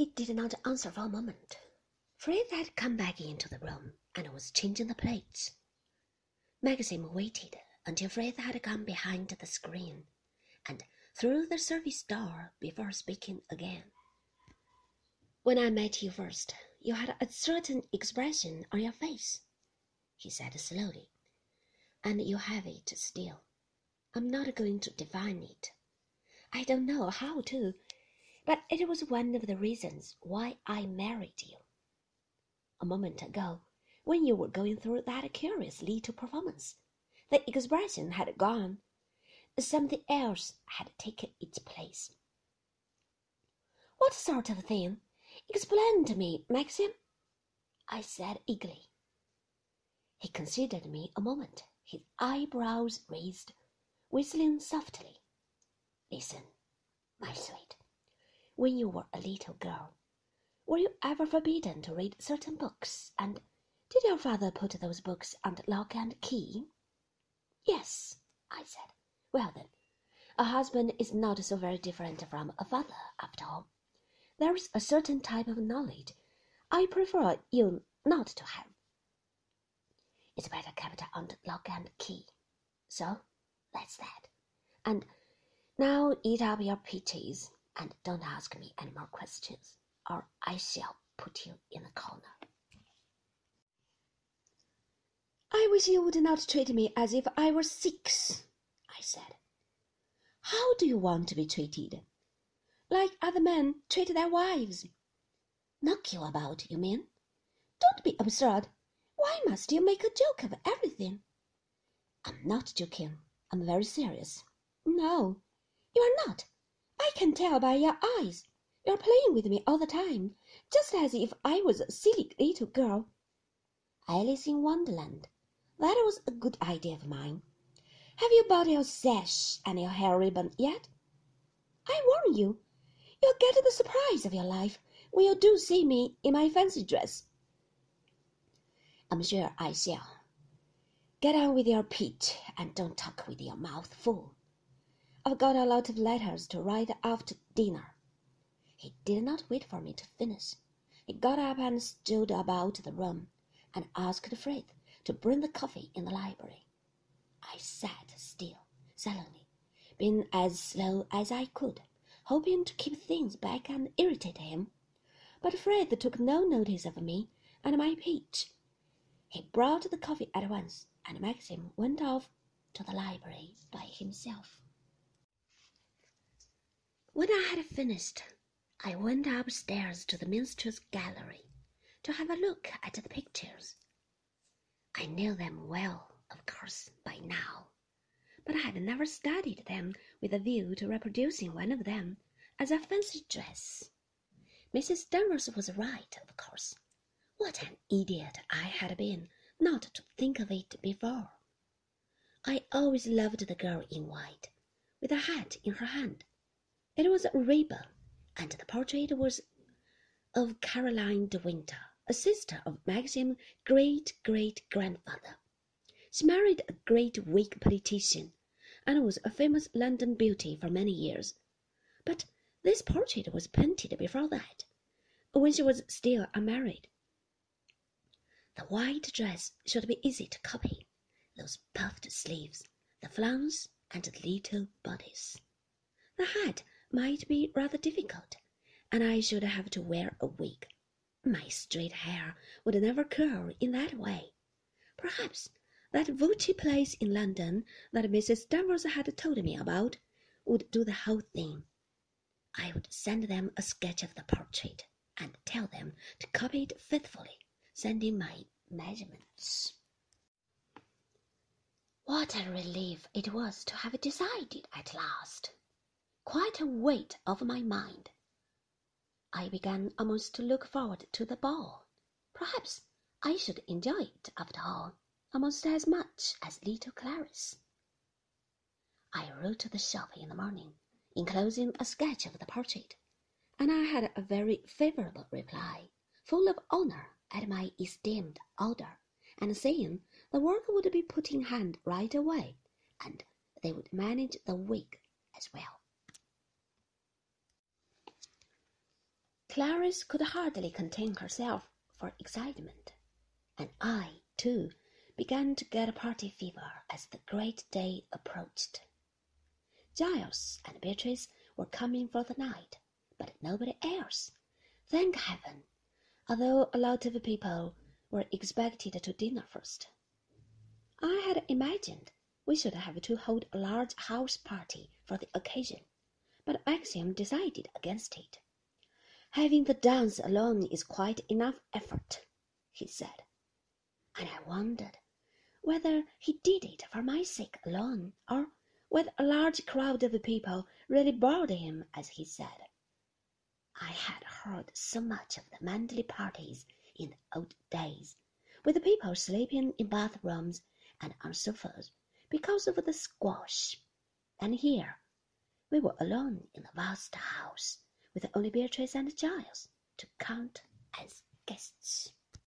He did not answer for a moment. Frith had come back into the room and was changing the plates. Maxim waited until Frith had gone behind the screen and through the service door before speaking again. When I met you first, you had a certain expression on your face, he said slowly, and you have it still. I'm not going to define it. I don't know how to, but it was one of the reasons why I married you. A moment ago, when you were going through that curious little performance, the expression had gone. Something else had taken its place. What sort of thing? Explain to me, Maxim, I said eagerly. He considered me a moment, his eyebrows raised, whistling softly. Listen, my sweet. When you were a little girl, were you ever forbidden to read certain books, and did your father put those books under lock and key? Yes, I said. Well then, a husband is not so very different from a father, after all. There is a certain type of knowledge I prefer you not to have. It's better kept under lock and key. So that's that. And now eat up your peaches and don't ask me any more questions, or I shall put you in a corner. I wish you would not treat me as if I were six, I said. How do you want to be treated? Like other men treat their wives. Knock you about, you mean? Don't be absurd. Why must you make a joke of everything? I'm not joking. I'm very serious. No, you are not. I can tell by your eyes. You're playing with me all the time, just as if I was a silly little girl. Alice in Wonderland. That was a good idea of mine. Have you bought your sash and your hair ribbon yet? I warn you, you'll get the surprise of your life when you do see me in my fancy dress. I'm sure I shall. Get on with your peach and don't talk with your mouth full. I've got a lot of letters to write after dinner. He did not wait for me to finish. He got up and strolled about the room and asked Frith to bring the coffee in the library. I sat still, sullenly, being as slow as I could, hoping to keep things back and irritate him. But Frith took no notice of me and my peach. He brought the coffee at once, and Maxim went off to the library by himself. When I had finished, I went upstairs to the minstrel's gallery to have a look at the pictures. I knew them well, of course, by now, but I had never studied them with a view to reproducing one of them as a fancy dress. Mrs. Danvers was right, of course. What an idiot I had been not to think of it before. I always loved the girl in white, with a hat in her hand it was a Raeburn, and the portrait was of Caroline de Winter, a sister of Maxim's great great grandfather. She married a great Whig politician, and was a famous London beauty for many years. But this portrait was painted before that, when she was still unmarried. The white dress should be easy to copy, those puffed sleeves, the flounce, and the little bodice. The hat might be rather difficult, and I should have to wear a wig. My straight hair would never curl in that way. Perhaps that Voce place in London that Mrs. Danvers had told me about would do the whole thing. I would send them a sketch of the portrait and tell them to copy it faithfully, sending my measurements. What a relief it was to have decided at last! Quite a weight off my mind. I began almost to look forward to the ball. Perhaps I should enjoy it, after all, almost as much as little Clarice. I wrote to the shop in the morning, enclosing a sketch of the portrait, and I had a very favourable reply, full of honour at my esteemed order, and saying the work would be put in hand right away, and they would manage the wig as well. Clarice could hardly contain herself for excitement, and I, too, began to get a party fever as the great day approached. Giles and Beatrice were coming for the night, but nobody else. Thank heaven, although a lot of people were expected to dinner first. I had imagined we should have to hold a large house party for the occasion, but Maxim decided against it. Having the dance alone is quite enough effort, he said, and I wondered whether he did it for my sake alone, or whether a large crowd of people really bored him as he said. I had heard so much of the Manderley parties in the old days, with the people sleeping in bathrooms and on sofas because of the squash, and here we were alone in the vast house with only Beatrice and Giles to count as guests.